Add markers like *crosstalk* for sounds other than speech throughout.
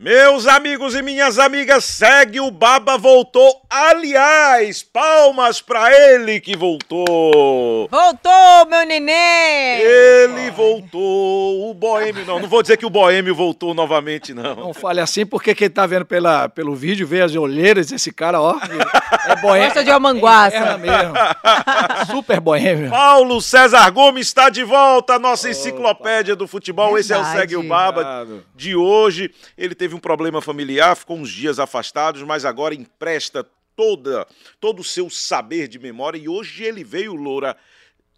Meus amigos e minhas amigas, segue o Baba voltou. Aliás, palmas pra ele que voltou. Voltou, meu neném! Ele voltou. O Boêmio, não, não vou dizer que o Boêmio voltou novamente, não. Não fale assim, porque quem tá vendo pela, pelo vídeo vê as olheiras desse cara, ó. É boêmio. Gosta de amanguaça. É mesmo. Super boêmio. Paulo César Gomes está de volta, nossa enciclopédia do futebol. Esse é o Verdade. Segue o Baba Obrigado. de hoje. Ele teve um problema familiar, ficou uns dias afastados, mas agora empresta toda todo o seu saber de memória e hoje ele veio, Loura,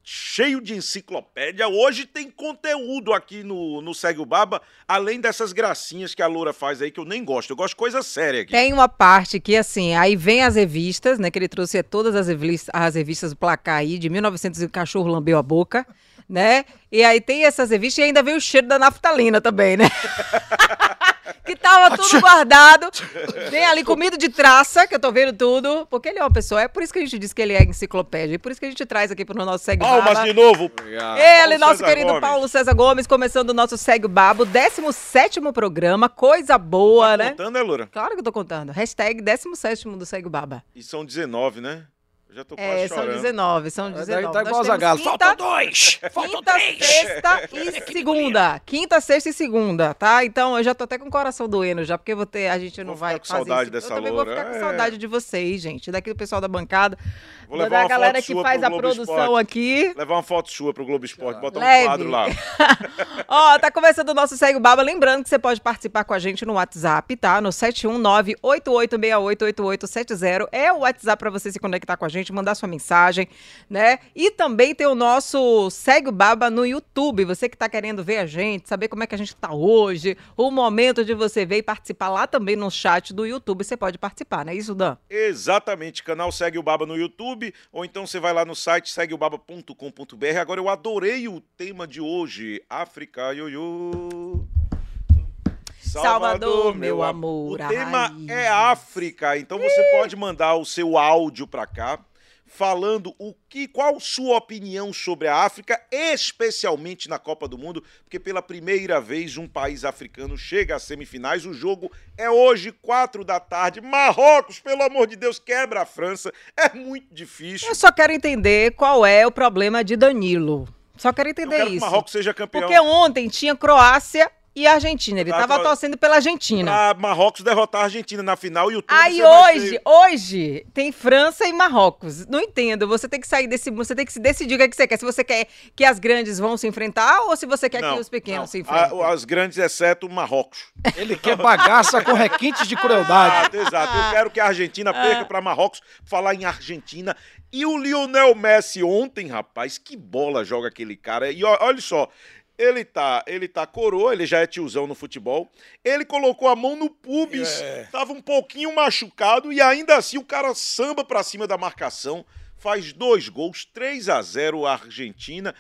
cheio de enciclopédia. Hoje tem conteúdo aqui no, no Segue o Baba, além dessas gracinhas que a Loura faz aí, que eu nem gosto. Eu gosto de coisa séria aqui. Tem uma parte que, assim, aí vem as revistas, né? Que ele trouxe todas as revistas, as revistas do placar aí, de 1900 e o cachorro lambeu a boca, né? E aí tem essas revistas e ainda vem o cheiro da naftalina também, né? *laughs* que tava tudo guardado. Tem ali comida de traça, que eu tô vendo tudo. Porque ele é uma pessoa, é por isso que a gente diz que ele é enciclopédia. E por isso que a gente traz aqui pro nosso Segue Palmas Baba. de novo. Ele, Paulo nosso César querido Gomes. Paulo César Gomes, começando o nosso Segue Babo, 17 programa, coisa boa, né? Contando, né, Loura? Claro que eu tô contando. Hashtag 17 do Segue Baba. E são 19, né? Eu já tô quase É, são chorando. 19, são 19. Tá, igual Zagalo. temos Faltam quinta, dois! Faltam quinta, três! sexta e *laughs* segunda. Quinta, sexta e segunda, tá? Então eu já tô até com o coração doendo já, porque vou ter, a gente não Vou vai ficar com fazer saudade isso. dessa Eu também loura. vou ficar com É. saudade de vocês, gente. Daqui do pessoal da bancada, Vou da levar uma galera foto que sua faz pro a Globo produção Esporte. aqui. Levar uma foto sua pro Globo Esporte, botar Leve. um quadro lá. *laughs* Ó, tá começando o nosso Segue o Baba. Lembrando que você pode participar com a gente no WhatsApp, tá? No 719-8868-8870. É o WhatsApp pra você se conectar com a gente, mandar sua mensagem, né? E também tem o nosso Segue o Baba no YouTube. Você que tá querendo ver a gente, saber como é que a gente tá hoje, o momento de você ver e participar lá também no chat do YouTube, você pode participar, não é isso, Dan? Exatamente, canal Segue o Baba no YouTube, ou então você vai lá no site segueobaba.com.br. Agora eu adorei o tema de hoje, África, ioiô. Salvador, meu amor, O tema raiz. é África, então você pode mandar o seu áudio pra cá falando o que, qual sua opinião sobre a África, especialmente na Copa do Mundo, porque pela primeira vez um país africano chega às semifinais. O jogo é hoje, quatro da tarde. Marrocos, pelo amor de Deus, quebra a França. É muito difícil. Eu só quero entender qual é o problema de Danilo. Só quero Eu entender quero que o isso. Marrocos seja campeão. Porque ontem tinha Croácia e Argentina. Ele tava tá. torcendo pela Argentina. Pra Marrocos derrotar a Argentina na final e o tudo Aí hoje, ser- hoje, tem França e Marrocos. Não entendo. Você tem que sair desse. Você tem que se decidir o que, é que você quer. Se você quer que as grandes vão se enfrentar ou se você quer Não, que os pequenos não. se enfrentem. A- as grandes, exceto o Marrocos. Ele quer bagaça com requintes de crueldade. Exato, exato. Eu quero que a Argentina perca para Marrocos. Falar em Argentina. E o Lionel Messi ontem, rapaz, que bola joga aquele cara. E olha só, ele tá, ele tá coroa, ele já é tiozão no futebol. Ele colocou a mão no pubis, tava um pouquinho machucado e ainda assim o cara samba pra cima da marcação, faz dois gols, 3 a 0 a Argentina.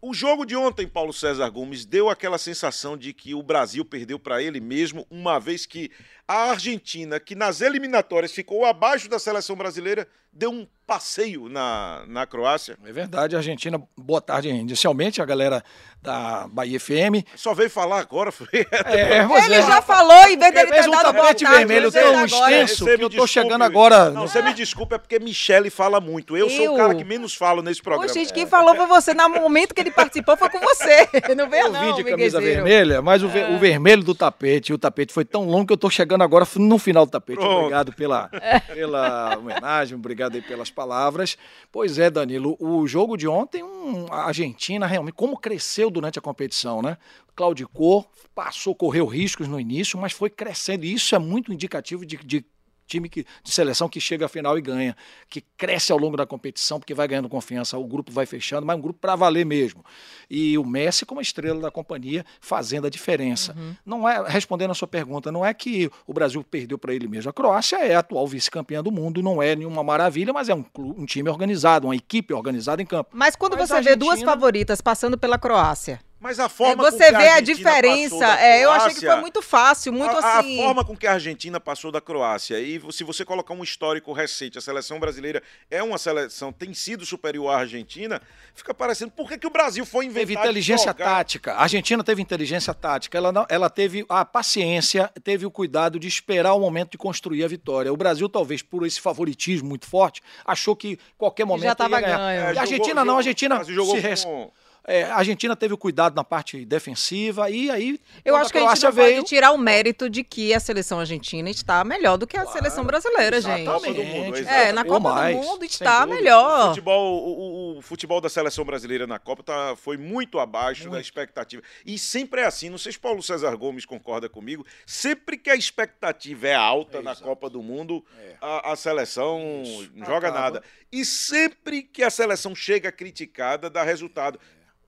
O jogo de ontem, Paulo César Gomes, deu aquela sensação de que o Brasil perdeu para ele mesmo, uma vez que a Argentina, que nas eliminatórias ficou abaixo da seleção brasileira, deu um passeio na, na Croácia. É verdade, Argentina, boa tarde. Inicialmente, a galera da Bahia FM. Só veio falar agora, foi. É, pois Ele é. já falou, em vez dele Fez ter um dado boa tapete tarde, vermelho tão agora. extenso Você que eu tô desculpe. chegando agora. Não, você me desculpa, é porque Michele fala muito. Eu, sou Eu? o cara que menos falo nesse programa. Ô, gente, quem falou foi você. No momento que ele participou foi com você. *laughs* Não veio Eu não, vim de camisa vermelha, mas o, ve- o vermelho do tapete, o tapete foi tão longo que eu tô chegando agora no final do tapete. Pronto. Obrigado pela, *laughs* pela homenagem, obrigado aí pelas palavras. Pois é, Danilo, o jogo de ontem, um, a Argentina realmente, como cresceu durante a competição, né? Claudicou, passou, correu riscos no início, mas foi crescendo. E isso é muito indicativo de, de time que, de seleção que chega à final e ganha, que cresce ao longo da competição, porque vai ganhando confiança, o grupo vai fechando, mas um grupo para valer mesmo. E o Messi como a estrela da companhia fazendo a diferença. Não é respondendo a sua pergunta, não é que o Brasil perdeu para ele mesmo. A Croácia é a atual vice-campeã do mundo, não é nenhuma maravilha, mas é um, um time organizado, uma equipe organizada em campo. Mas quando Mas você a vê duas Argentina- favoritas passando pela Croácia, Mas a É, forma com você que vê a Argentina diferença. passou da É, eu achei que foi Croácia- muito fácil, muito a, assim. A forma com que a Argentina passou da Croácia, e se você colocar um histórico recente, a seleção brasileira é uma seleção, tem sido superior à Argentina, fica parecendo, por que, que o Brasil foi inventar Teve inteligência jogar? tática. A Argentina teve inteligência tática. Ela, não- ela teve a paciência, teve o cuidado de esperar o momento de construir a vitória. O Brasil, talvez por esse favoritismo muito forte, achou que qualquer momento já tava ia ganhar. ganho. É, E a jogou- Argentina não, jogou- a Argentina se res- com- É, a Argentina teve o cuidado na parte defensiva e aí Eu acho que a gente não veio, pode tirar o mérito de que a seleção argentina está melhor do que a seleção brasileira, gente. Copa do Mundo, É, na exatamente. Copa mais, do Mundo está dúvida. O melhor. futebol, o, o- o futebol da seleção brasileira na Copa tá- foi muito abaixo da expectativa. E sempre é assim, não sei se Paulo César Gomes concorda comigo, sempre que a expectativa é alta na Copa do Mundo, a, a seleção não joga Acaba. nada. E sempre que a seleção chega criticada, dá resultado.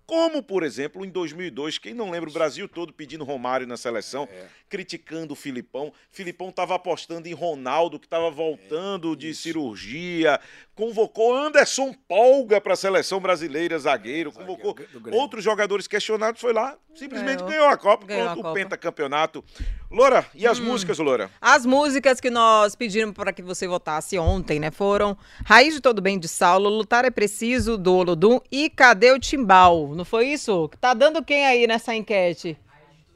Como, por exemplo, em 2002, quem não lembra o Brasil todo pedindo Romário na seleção, criticando o Filipão. Filipão estava apostando em Ronaldo, que estava voltando de cirurgia, convocou Anderson Polga para a seleção brasileira, zagueiro, convocou do Grêmio. outros jogadores questionados, foi lá, simplesmente Ganhou. ganhou, a Copa, Ganhou pronto, a o Copa. pentacampeonato. Loura, e as músicas, Loura? As músicas que nós pedimos para que você votasse ontem, né, foram Raiz de Todo Bem de Saulo, Lutar é Preciso do Olodum e Cadê o Timbal? Não foi isso? Tá dando quem aí nessa enquete?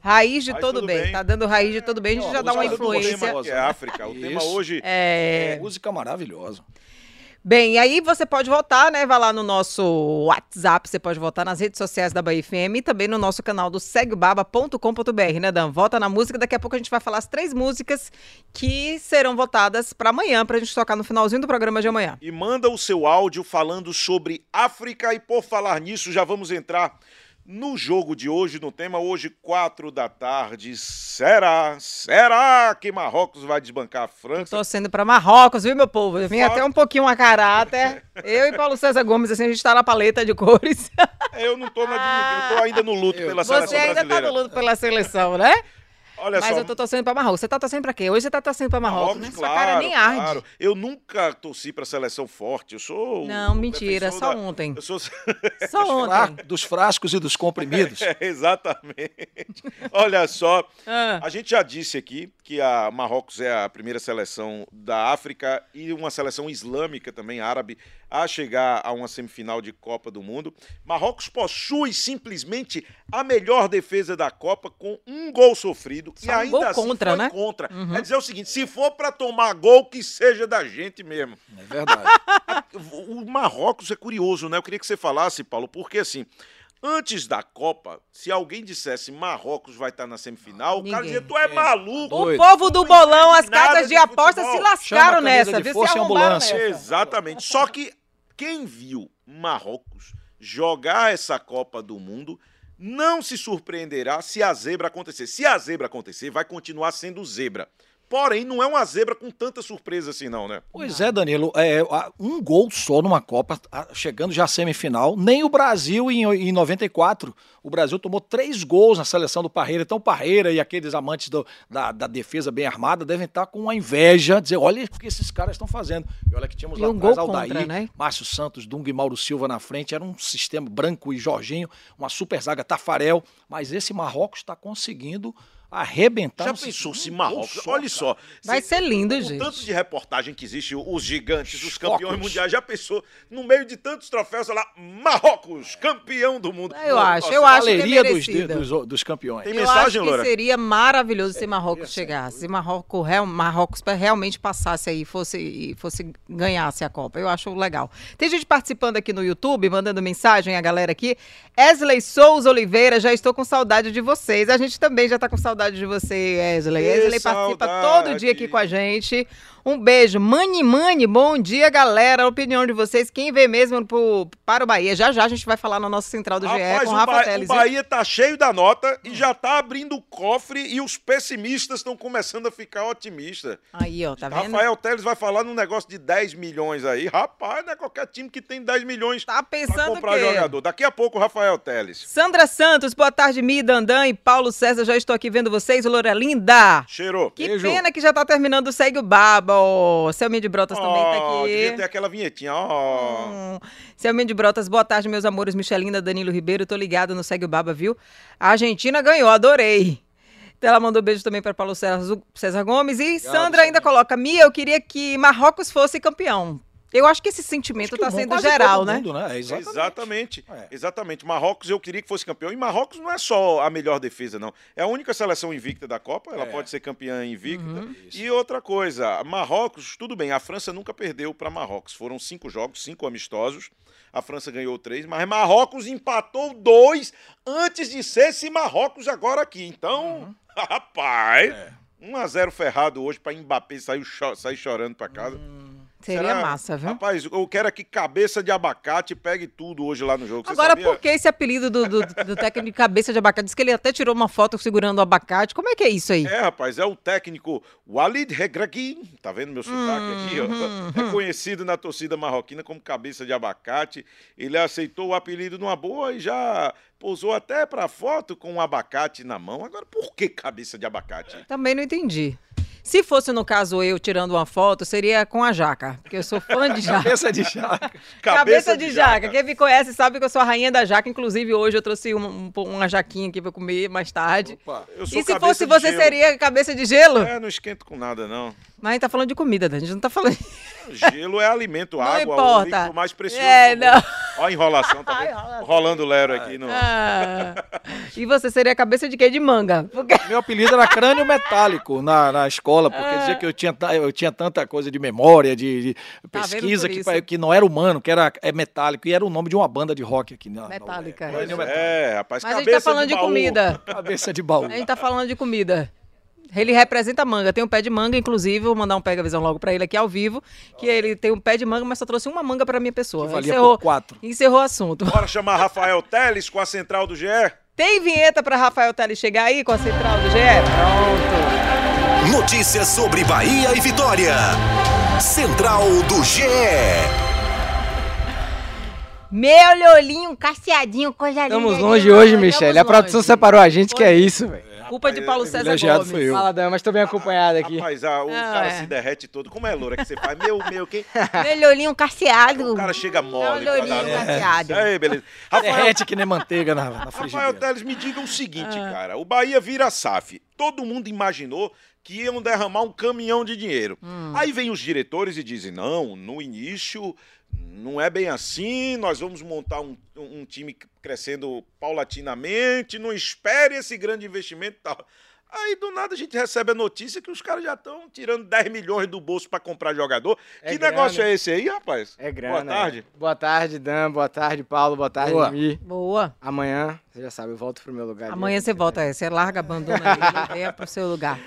Raiz de Raiz Todo Todo bem. Bem. Tá dando Raiz de Todo Bem, a gente já dá uma influência. Bolívar. Que é África. O tema hoje É, música maravilhosa. Bem, aí você pode votar, né? Vai lá no nosso WhatsApp, você pode votar nas redes sociais da Bahia FM e também no nosso canal do seguebaba.com.br, né, Dan? Vota na música, daqui a pouco a gente vai falar as três músicas que serão votadas para amanhã, pra gente tocar no finalzinho do programa de amanhã. e manda o seu áudio falando sobre África. E por falar nisso, já vamos entrar no jogo de hoje, no tema hoje, quatro da tarde. Será? Será que Marrocos vai desbancar a França? Torcendo para Marrocos, viu, meu povo? Eu vim até um pouquinho a caráter. *laughs* Eu e Paulo César Gomes, assim, a gente tá na paleta de cores. Eu não tô na eu tô ainda no luto pela Você seleção ainda tá brasileira. no luto pela seleção, né? Olha Mas só. eu tô torcendo pra Marrocos. Você tá torcendo pra quê? Hoje você tá torcendo pra Marrocos, né? Sua claro, cara nem arde. claro. Eu nunca torci pra seleção forte. Eu sou. Não, um mentira, só da- ontem. Eu sou. *laughs* Só ontem. dos frascos e dos comprimidos. *laughs* É, exatamente. Olha só, Ah. a gente já disse aqui que a Marrocos é a primeira seleção da África e uma seleção islâmica também árabe a chegar a uma semifinal de Copa do Mundo. Marrocos possui simplesmente a melhor defesa da Copa com um gol sofrido Só e um ainda gol assim contra, foi né? contra. É dizer o seguinte, se for para tomar gol que seja da gente mesmo. É verdade. *laughs* O Marrocos é curioso, né? Eu queria que você falasse, Paulo, porque assim, antes da Copa, se alguém dissesse Marrocos vai estar na semifinal, o cara Ninguém. dizia, tu é maluco. O povo do bolão, as casas de de apostas se lascaram nessa, de viu? força Se ambulância. nessa. Exatamente. Só que quem viu Marrocos jogar essa Copa do Mundo não se surpreenderá se a zebra acontecer. Se a zebra acontecer, vai continuar sendo zebra. Porém, não é uma zebra com tanta surpresa assim, não, né? Pois é, Danilo, é, a- um gol só numa Copa, a- chegando já à semifinal. Nem o Brasil em, em 94. O Brasil tomou três gols na seleção do Parreira. Então, Parreira e aqueles amantes do- da, da defesa bem armada devem estar com uma inveja, dizer: olha o que esses caras estão fazendo. E olha que tínhamos E lá um atrás Aldair, contra, né? Márcio Santos, Dunga e Mauro Silva na frente. Era um sistema branco e Jorginho, uma super zaga Tafarel. Mas esse Marrocos está conseguindo arrebentar. Já pensou se Marrocos. só, Olha cara. só. Vai se- ser lindo, o gente. tanto de reportagem que existe, os gigantes, os Focos. campeões mundiais. Já pensou, no meio de tantos troféus, olha lá, Marrocos, campeão do mundo. Eu acho, Nossa, eu acho que é Galeria dos, dos, dos campeões. Tem Eu mensagem, acho que Loura? seria maravilhoso se Marrocos chegasse. Se Marrocos, real- Marrocos realmente passasse aí, fosse, e fosse ganhasse a Copa. Eu acho legal. Tem gente participando aqui no YouTube, mandando mensagem, a galera aqui. Esley Souza Oliveira, já estou com saudade de vocês. A gente também já está com saudade de você, Esley. Que Esley participa saudade. todo dia aqui com a gente. Um beijo. Mani Mani, bom dia, galera. A opinião de vocês, quem vê mesmo pro, para o Bahia? Já já a gente vai falar na nossa central do GE Rapaz, com o Rafa Ba- Teles. o hein? Bahia tá cheio da nota e já tá abrindo o cofre e os pessimistas estão começando a ficar otimistas. Aí, ó, tá vendo? Rafael Teles vai falar num negócio de 10 milhões aí. Rapaz, não é qualquer time que tem 10 milhões Tá pra pensando o comprar quê? jogador. Daqui a pouco o Rafael Teles. Sandra Santos, boa tarde, Mi, Dandan e Paulo César. Já estou aqui vendo vocês, Loura Linda. Cheirou. Que Beijo. pena que já tá terminando o Segue o Baba. Ó, Selminha de Brotas também tá Ó, devia aqui. ter aquela vinhetinha, ó. Hum. Selminha de Brotas, boa tarde, meus amores. Michelinda, Danilo Ribeiro, tô ligado no Segue o Baba, viu? A Argentina ganhou, adorei. Então ela mandou beijo também para Paulo César, César Gomes. E Sandra ainda coloca: Mia, eu queria que Marrocos fosse campeão. Eu acho que esse sentimento tá mundo- sendo geral, né? mundo, né? É, exatamente. Exatamente. É. Exatamente. Marrocos eu queria que fosse campeão. E Marrocos não é só a melhor defesa, não. É a única seleção invicta da Copa. Ela É. pode ser campeã invicta. Uhum. E outra coisa, Marrocos, tudo bem, a França nunca perdeu para Marrocos. Foram cinco jogos, cinco amistosos. A França ganhou três, mas Marrocos empatou dois antes de ser esse Marrocos agora aqui. Então, Uhum. *laughs* rapaz, É. 1 a 0 ferrado hoje para Mbappé sair, cho sair chorando para casa. Seria Será? massa, viu? Rapaz, eu quero aqui cabeça de abacate pegue tudo hoje lá no jogo. Agora, por que esse apelido do, do, do técnico de cabeça de abacate? Diz que ele até tirou uma foto segurando o abacate. Como é que é isso aí? É, rapaz, é o técnico Walid Regragui, tá vendo meu sotaque aqui, Hum, ó? É conhecido na torcida marroquina como cabeça de abacate. Ele aceitou o apelido numa boa e já pousou até pra foto com um abacate na mão. Agora, por que cabeça de abacate? Também não entendi. Se fosse, no caso, eu tirando uma foto, seria com a jaca. Porque eu sou fã de jaca. Cabeça de jaca. *laughs* Cabeça, de, jaca. Quem me conhece sabe que eu sou a rainha da jaca. Inclusive, hoje eu trouxe uma, um- uma jaquinha aqui pra comer mais tarde. Opa. Eu sou E se fosse de você, gelo. seria cabeça de gelo? É, não esquento com nada, não. Mas a gente tá falando de comida, Dani. A gente não tá falando. Gelo é alimento, Não água, o importa. líquido mais precioso. É, do mundo. não. Ó a enrolação, tá *laughs* enrolação. Rolando o Lero aqui no... Ah. E você seria cabeça de quê? De manga. Porque... Meu apelido era crânio metálico na, na escola, porque dizia que eu tinha, eu tinha tanta coisa de memória, de, de Tá pesquisa, que, que não era humano, que era é metálico, e era o nome de uma banda de rock aqui. Na, na Metálica. Metálico. é, rapaz, Mas a gente cabeça tá falando de, baú. comida. Cabeça de baú. A gente tá falando de comida. Ele representa manga, tem um pé de manga, inclusive, vou mandar um pega visão logo pra ele aqui ao vivo, que ele tem um pé de manga, mas só trouxe uma manga pra minha pessoa. Que valia encerrou, por quatro. encerrou o assunto. Bora chamar Rafael Teles com a central do GE? Tem vinheta pra Rafael Teles chegar aí com a central do GE? Pronto. Notícias sobre Bahia e Vitória. Central do GE. Meu liolinho, cacheadinho, coisa linda. Estamos longe hoje, Michele. A longe. produção separou a gente, que é isso, velho. Culpa de Paulo César Gomes. foi eu. Fala, Dan, mas tô bem acompanhado aqui. Rapaz, ah, o Ah, cara é. se derrete todo. Como é loura que você faz? Meu, meu, quem? *laughs* Meu liolinho cacheado. O cara chega mole. Meu dar- cacheado. Aí, beleza. Rafael, Derrete que nem manteiga na, na Rafael frigideira. Teles, me diga o seguinte, Ah. cara. O Bahia vira SAF. Todo mundo imaginou que iam derramar um caminhão de dinheiro. Hum. Aí vem os diretores e dizem, não, no início não é bem assim, nós vamos montar um, um time crescendo paulatinamente, não espere esse grande investimento e tal. Aí do nada a gente recebe a notícia que os caras já estão tirando 10 milhões do bolso para comprar jogador. É que grana. negócio é esse aí, rapaz? É grana. Boa tarde. é. Boa tarde, Dan. Boa tarde, Paulo. Boa tarde, Boa. Mi. Boa. Amanhã, você já sabe, eu volto pro meu lugar. Amanhã você volta, é, você larga, abandona ele *laughs* e venha pro seu lugar.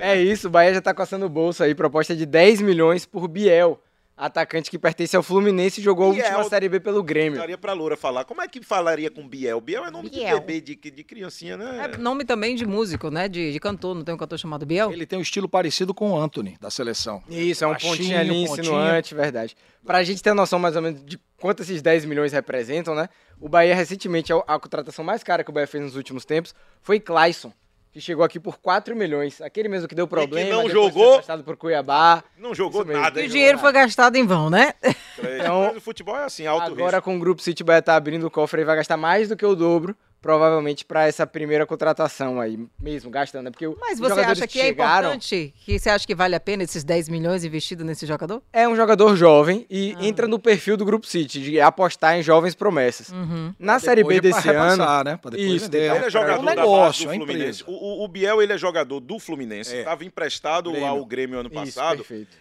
É isso, o Bahia já tá coçando o bolso aí. Proposta de 10 milhões por Biel. Atacante que pertence ao Fluminense e jogou a Biel. última Série B pelo Grêmio. Daria pra Loura falar. Como é que falaria com Biel? Biel é nome Biel. de bebê, de, de criancinha, né? É nome também de músico, né? De, de cantor, não tem um cantor chamado Biel? Ele tem um estilo parecido com o Anthony, da seleção. Isso, é um Baixinho, pontinho ali, insinuante, verdade. Pra gente ter noção mais ou menos de quanto esses 10 milhões representam, né? O Bahia, recentemente, a, a contratação mais cara que o Bahia fez nos últimos tempos foi Clayson, que chegou aqui por 4 milhões. Aquele mesmo que deu problema. não depois jogou? foi emprestado por Cuiabá. Não jogou nada. E o dinheiro foi gastado em vão, né? Então, o futebol é assim, alto Agora risco. com o Grupo City, o Bahia tá abrindo o cofre e vai gastar mais do que o dobro, provavelmente, pra essa primeira contratação aí, mesmo gastando. né? Porque Mas você acha que é chegaram, importante? Que você acha que vale a pena esses 10 milhões investidos nesse jogador? É um jogador jovem e Ah. entra no perfil do Grupo City, de apostar em jovens promessas. Uhum. Na Série B desse ano. repassar, né? Isso, vender. depois Ele é É jogador um da negócio, base é do uma Fluminense. O, o- Biel, ele é jogador do Fluminense. É. Estava emprestado Grêmio. ao Grêmio ano Isso, passado. perfeito.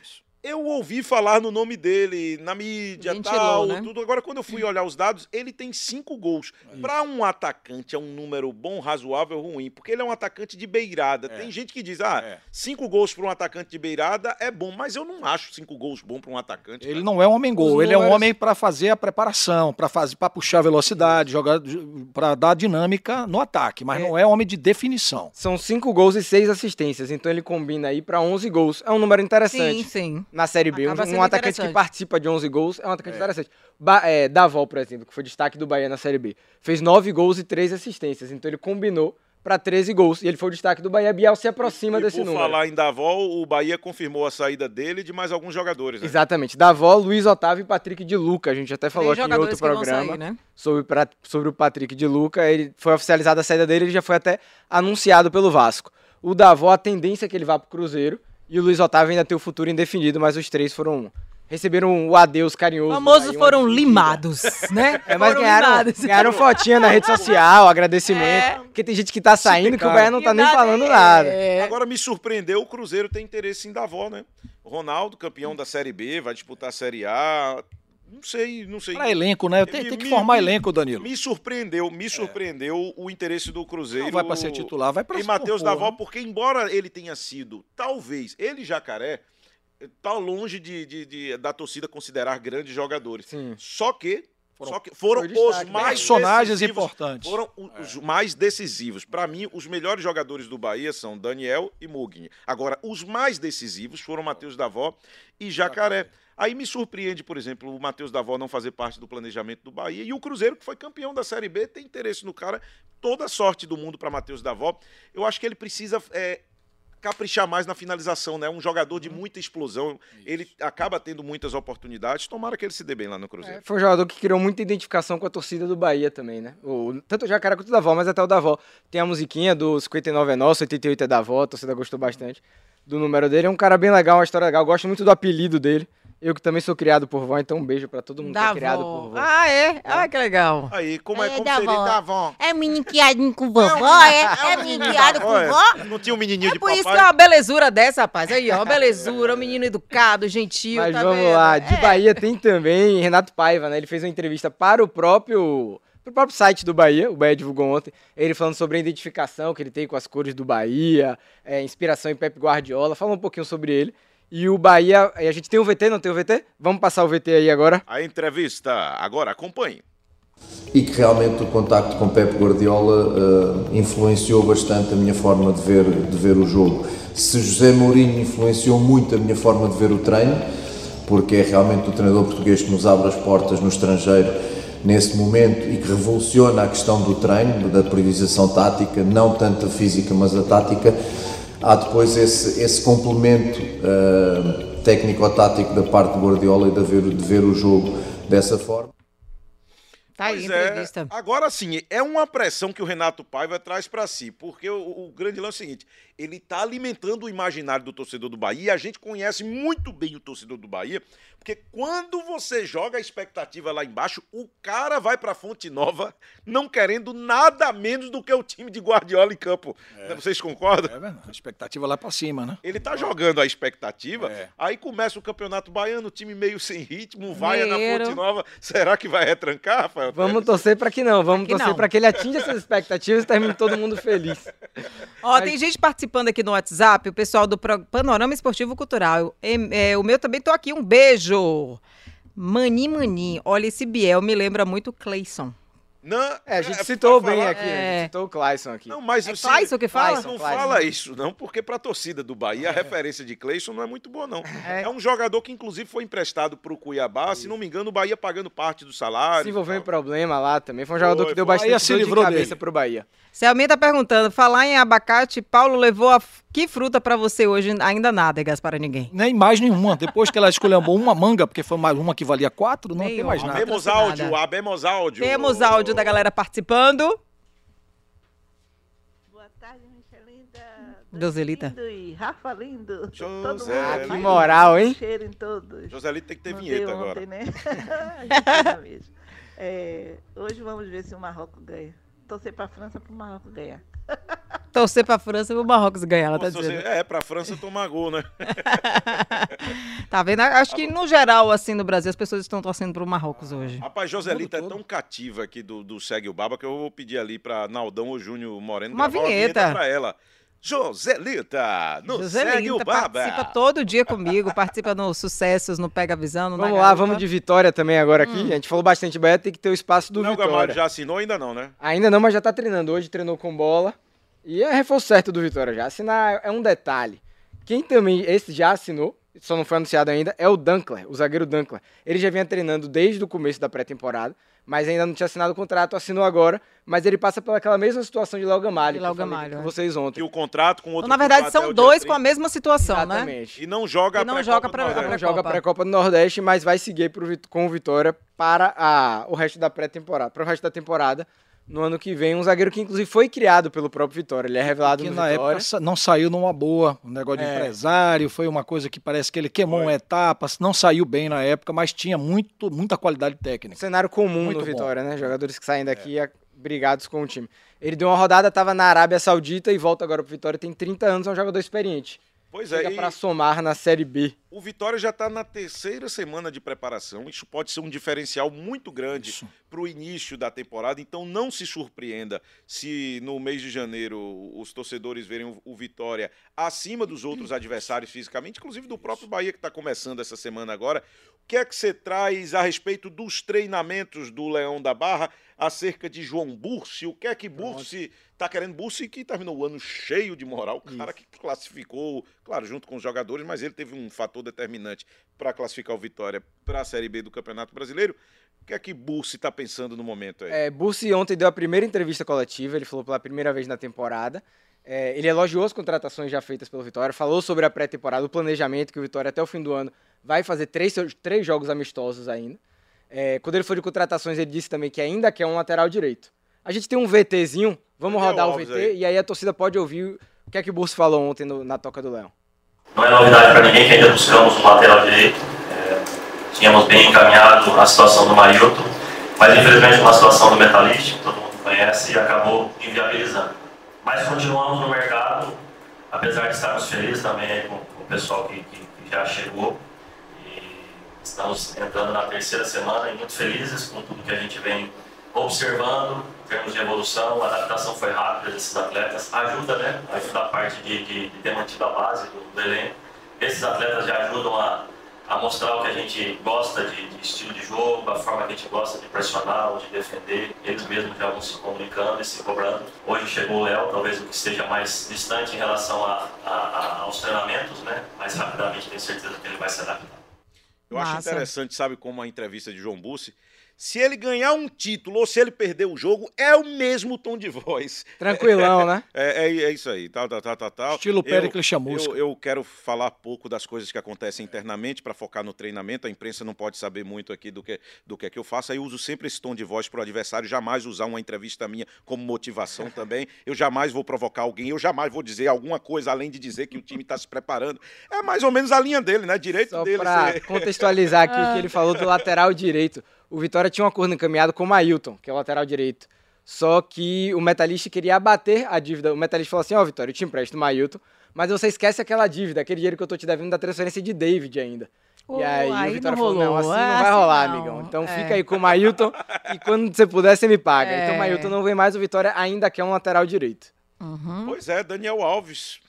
Eu ouvi falar no nome dele na mídia Ventilou, tal, né? tudo. Agora, quando eu fui olhar os dados, ele tem cinco gols. Para um atacante é um número bom, razoável, ruim, porque ele é um atacante de beirada. Tem gente que diz, ah, É. cinco gols para um atacante de beirada é bom, mas eu não acho cinco gols bom para um atacante. Ele cara. não é um homem gol, Os ele é um números- homem para fazer a preparação, para fazer, para puxar velocidade, jogar, para dar dinâmica no ataque, mas É. não é homem de definição. São 5 gols e 6 assistências, então ele combina aí pra 11 gols. É um número interessante. Sim, sim. Na Série B, um, Acaba um atacante que participa de 11 gols é um atacante interessante. Ba é, Davol, por exemplo, que foi destaque do Bahia na Série B, fez 9 gols e 3 assistências, então ele combinou para 13 gols. E ele foi o destaque do Bahia. Biel se aproxima e desse por número. falar em Davó, o Bahia confirmou a saída dele e de mais alguns jogadores. Né? Exatamente. Davó, Luiz Otávio e Patrick de Luca. A gente até falou aqui em outro programa sair, né? sobre, pra- sobre o Patrick de Luca. Ele foi oficializada a saída dele, ele já foi até anunciado pelo Vasco. O Davó, a tendência é que ele vá pro Cruzeiro. E o Luiz Otávio ainda tem o futuro indefinido, mas os três foram. Receberam o adeus carinhoso. Famosos foram despedida. limados, *laughs* né? É, mas Foram ganharam, limados. ganharam fotinha na rede social, agradecimento. É. Porque tem gente que tá saindo que o Bahia não tá nem nada, falando é. nada. Agora me surpreendeu, o Cruzeiro tem interesse em Davó, né? Ronaldo, campeão da Série B, vai disputar a Série A. Não sei, não sei. Pra elenco, né? Tem, Me- tem que formar me- elenco, Danilo. Me surpreendeu, me surpreendeu o interesse do Cruzeiro. Não vai pra ser titular, vai pra em se Matheus né? porque embora ele tenha sido, talvez, ele e Jacaré, tá longe de, de- de- da torcida considerar grandes jogadores. Sim. Só que Foram- só que foram os né? mais Personagens decisivos, importantes. Foram o- os mais decisivos. Pra mim, os melhores jogadores do Bahia são Daniel e Mugni. Agora, os mais decisivos foram Matheus Davó e Jacaré. Aí me surpreende, por exemplo, o Matheus Davó não fazer parte do planejamento do Bahia e o Cruzeiro, que foi campeão da Série B, tem interesse no cara. Toda a sorte do mundo para Matheus Davó. Eu acho que ele precisa é, caprichar mais na finalização, né? Um jogador de muita explosão. Ele acaba tendo muitas oportunidades. Tomara que ele se dê bem lá no Cruzeiro. É, Foi um jogador que criou muita identificação com a torcida do Bahia também, né? O, tanto o Jacaré quanto o Davó, mas até o Davó. Tem a musiquinha do 59 é nosso, 88 é Davó, a torcida gostou bastante do número dele. É um cara bem legal, uma história legal. Eu Gosto muito do apelido dele. Eu que também sou criado por vó, então um beijo pra todo mundo que é Da criado por vó. Ah, é? Ah, que legal. Aí, como é, É, como da seria avó. da avó? É menino com vovó, é? É menino criado com vó? Não tinha um menininho É de por isso que papai. é uma belezura dessa, rapaz. Aí, ó, uma belezura, um menino educado, gentil, Mas tá vamos vendo? lá, de É. Bahia tem também Renato Paiva, né? Ele fez uma entrevista para o próprio, pro próprio site do Bahia, o Bahia divulgou ontem, ele falando sobre a identificação que ele tem com as cores do Bahia, é, inspiração em Pep Guardiola, fala um pouquinho sobre ele. E o Bahia, e a gente tem o VT, não tem o VT? Vamos passar o VT aí agora. A entrevista, agora acompanhe. e que realmente o contacto com Pep Guardiola eh, influenciou bastante a minha forma de ver, de ver o jogo. Se José Mourinho influenciou muito a minha forma de ver o treino, porque é realmente o treinador português que nos abre as portas no estrangeiro nesse momento e que revoluciona a questão do treino, da priorização tática, não tanto a física, mas a tática, há depois esse, esse complemento eh, técnico-tático da parte de Guardiola e de ver, de ver o jogo dessa forma. Tá aí, é, agora sim, é uma pressão que o Renato Paiva traz pra si, porque o, o grande lance é o seguinte, ele tá alimentando o imaginário do torcedor do Bahia, e a gente conhece muito bem o torcedor do Bahia, porque quando você joga a expectativa lá embaixo, o cara vai pra Fonte Nova não querendo nada menos do que o time de Guardiola em campo. Vocês concordam? É verdade. A expectativa lá pra cima, né? Ele tá jogando a expectativa, É. aí começa o Campeonato Baiano, o time meio sem ritmo, vai na. Fonte Nova. Será que vai retrancar, Rafael? Vamos torcer pra que não, vamos Pra que torcer pra que ele atinja essas expectativas e termine todo mundo feliz. Ó, tem gente participando aqui no WhatsApp, o pessoal do Panorama Esportivo Cultural. É, o meu também tô aqui, um beijo. Mani Mani, olha, esse Biel me lembra muito Cleison. Não, É, a gente é, citou bem falar- aqui, a É. gente citou o Clayson aqui. Não, mas É assim, Clayson que fala? Não Clayson. fala isso, não, porque pra torcida do Bahia, a referência de Cleison não é muito boa, não. É. um jogador que, inclusive, foi emprestado pro Cuiabá, se não me engano, o Bahia pagando parte do salário. Se envolveu em problema lá também. Foi um jogador Foi, que deu foi. bastante Bahia se de cabeça dele. pro Bahia. Selminha tá perguntando, falar em abacate, Paulo levou a... Que fruta pra você hoje? Ainda nada, Gas, para ninguém. Nem mais nenhuma. Depois que ela escolheu uma manga, porque foi mais uma que valia quatro, não tem Nenhuma. mais nada. Abemos áudio, abemos áudio. Temos áudio da galera participando. Boa tarde, Michelinda. Dozelita. Lindo e Rafa Lindo. José Todo mundo Ah, aqui. que moral, hein? Cheiro em todos. Joselito tem que ter Mandei vinheta ontem, agora. Né? *laughs* É, hoje vamos ver se o Marrocos ganha. Torcer para a França para o Marrocos ganhar. *laughs* Torcer pra França e o Marrocos ganhar, ela tá você- dizendo. É, pra França tomar gol, né? *laughs* Tá vendo? Acho que no geral, assim, no Brasil, as pessoas estão torcendo pro Marrocos hoje. Rapaz, Joselita é tão cativa aqui do, do Segue o Baba que eu vou pedir ali pra Naldão ou Júnior Moreno Uma gravar vinheta. pra ela. Joselita, no Segue o Joselita Baba. participa todo dia comigo, participa no Sucessos, no Pega Visão, no Vamos lá, Garupa. vamos de Vitória também agora aqui. A gente falou bastante Bahia, tem que ter o espaço do Léo Vitória. Gamalho já assinou ainda não, né? Ainda não, mas já tá treinando. Hoje treinou com bola. E é reforço certo do Vitória já. Assinar é um detalhe. Quem também, esse já assinou, só não foi anunciado ainda, é o Dunkler, o zagueiro Dunkler. Ele já vinha treinando desde o começo da pré-temporada, mas ainda não tinha assinado o contrato, assinou agora, mas ele passa pelaquela mesma situação de Léo Gamalho, Léo Gamalho, com é. vocês ontem. E o contrato com outro Então, na verdade, são dois 30. com a mesma situação, né? Exatamente. E não joga E não a joga pré-copa pra- do a Não joga a pré-copa do Nordeste, mas vai seguir pro, com o Vitória para a, o resto da pré-temporada, para o resto da temporada. No ano que vem, um zagueiro que inclusive foi criado pelo próprio Vitória. Ele é revelado Que no na Vitória. época não saiu numa boa, um negócio de É. empresário, foi uma coisa que parece que ele queimou uma etapa, não saiu bem na época, mas tinha muito, muita qualidade técnica. cenário comum Muito no bom. Vitória, né? Jogadores que saem daqui a- brigados com o time. Ele deu uma rodada, tava na Arábia Saudita e volta agora pro Vitória. Tem 30 anos, é um jogador experiente. Pois é, pra somar na Série B. o Vitória já está na terceira semana de preparação. Isso pode ser um diferencial muito grande para o início da temporada. Então não se surpreenda se no mês de janeiro os torcedores verem o, o Vitória acima dos outros adversários fisicamente, inclusive do próprio Bahia que está começando essa semana agora. O que é que você traz a respeito dos treinamentos do Leão da Barra acerca de João Bursi? O que é que Bursi está querendo? Bursi que terminou o ano cheio de moral, o cara que classificou, claro, junto com os jogadores, mas ele teve um fator determinante para classificar o Vitória para a Série B do Campeonato Brasileiro. O que é que Bursi está pensando no momento aí? É, Bussi ontem deu a primeira entrevista coletiva, ele falou pela primeira vez na temporada. É, ele elogiou as contratações já feitas pelo Vitória, falou sobre a pré-temporada, o planejamento que o Vitória até o fim do ano vai fazer três, três jogos amistosos ainda. É, quando ele for de contratações, ele disse também que ainda quer um lateral direito. A gente tem um VTzinho, vamos Daniel rodar o VT aí. e aí a torcida pode ouvir o que é que o Bussi falou ontem no- na Toca do Leão. Não é novidade para ninguém que ainda buscamos um lateral direito. É, tínhamos bem encaminhado a situação do Marilton, mas infelizmente uma situação do Metalist, que todo mundo conhece, e acabou inviabilizando. Mas continuamos no mercado, apesar de estarmos felizes também com, com o pessoal que, que- que já chegou. Estamos entrando na terceira semana e muito felizes com tudo que a gente vem observando, em termos de evolução, a adaptação foi rápida desses atletas, ajuda, né? Ajuda a parte de, de, de ter mantido a base do, do elenco. Esses atletas já ajudam a, a mostrar o que a gente gosta de, de estilo de jogo, a forma que a gente gosta de pressionar, ou de defender. Eles mesmos já vão se comunicando e se cobrando. Hoje chegou o Léo, talvez o que esteja mais distante em relação a, a- a- aos treinamentos, né? Mas rapidamente tenho certeza que ele vai se adaptar. Eu acho Massa. interessante, sabe, como a entrevista de João Bussi. Se ele ganhar um título ou se ele perder o jogo, é o mesmo tom de voz. Tranquilão, *laughs* né? É, é, é isso aí, tal, tal, tal, tal. Estilo Péricles Chamusca. Eu, eu quero falar pouco das coisas que acontecem internamente para focar no treinamento. A imprensa não pode saber muito aqui do que, do que é que eu faço. Aí eu uso sempre esse tom de voz para o adversário, jamais usar uma entrevista minha como motivação *laughs* também. Eu jamais vou provocar alguém, eu jamais vou dizer alguma coisa além de dizer que o time está se preparando. É mais ou menos a linha dele, né? Direito Só dele. ser- contextualizar aqui o que ele *laughs* falou do lateral direito. O Vitória tinha um acordo encaminhado com o Mailton, que é o lateral direito. Só que o Metalist queria abater a dívida. O Metalist falou assim, ó, Vitória, eu te empresto o Mailton, mas você esquece aquela dívida, aquele dinheiro que eu tô te devendo da transferência de David ainda. Oh, e aí, aí o Vitória não falou, não, assim é, não vai assim rolar, não. amigão. Então É. fica aí com o Mailton e quando você puder, você me paga. É. Então o Mailton não vem mais, o Vitória ainda quer um lateral direito. Uhum. Pois é, Daniel Alves.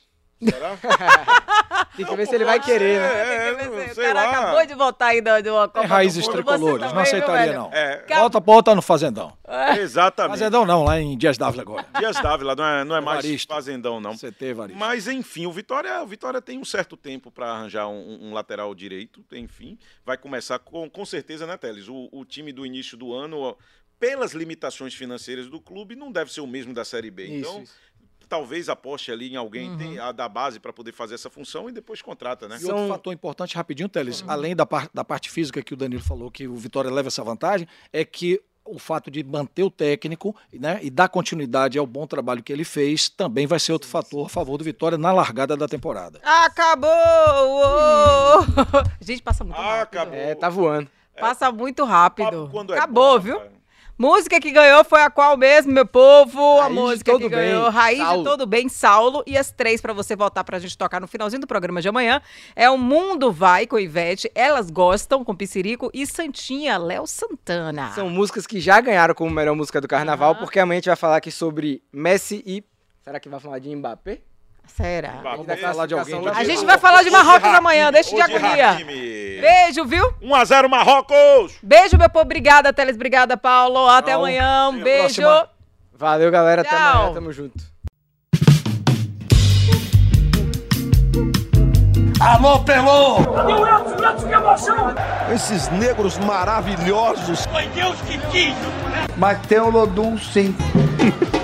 Será? *laughs* Tem que ver se ele vai querer, né? É, Tem que ver se- sei o cara lá. acabou de voltar aí de de uma Copa Tem do raízes tricolores, também, não aceitaria viu, não. É, Volta, volta no Fazendão. exatamente. Fazendão não, lá em Dias Dávila agora. Dias Dávila, não é, não é mais fazendão, não. CT, Evaristo. Mas, enfim, o Vitória, o Vitória tem um certo tempo para arranjar um, um lateral direito, enfim. Vai começar com, com certeza, né, Teles? O, o time do início do ano, ó, pelas limitações financeiras do clube, não deve ser o mesmo da Série B. Isso, então, isso. Talvez aposte ali em alguém Uhum. tem- a, da base para poder fazer essa função e depois contrata, né? E outro fator importante, rapidinho, Teles, além da, par- da parte física que o Danilo falou, que o Vitória leva essa vantagem, é que o fato de manter o técnico né, e dar continuidade ao bom trabalho que ele fez também vai ser outro fator a favor do Vitória na largada da temporada. Acabou! Uou! *laughs* Gente, passa muito Ah, rápido. acabou. É, tá voando. Passa muito rápido. Quando é Acabou, bom, viu? rapaz. Música que ganhou foi a qual mesmo, meu povo? a Raiz de música Todo que Bem, ganhou, Raiz Saulo. de Todo Bem, Saulo. E as três pra você voltar pra gente tocar no finalzinho do programa de amanhã. É O Mundo Vai com Ivete, Elas Gostam com Piscirico e Santinha, Léo Santana. São músicas que já ganharam como melhor música do carnaval, porque amanhã a gente vai falar aqui sobre Messi e. Será que vai falar de Mbappé? Será? Da falar de alguém A gente vai falar de Marrocos amanhã, deixa de agonia. Beijo, viu? 1x0 Marrocos! Beijo, meu povo. Obrigada, Teles. Obrigada, Paulo. Até amanhã. Um beijo. próxima. Valeu, galera. Até Tchau. amanhã. Tamo junto. Alô, Pelô! Cadê o Edson? Edson, que emoção! Esses negros maravilhosos. Foi Deus que quis! Mas tem o Lodum, sim. *laughs*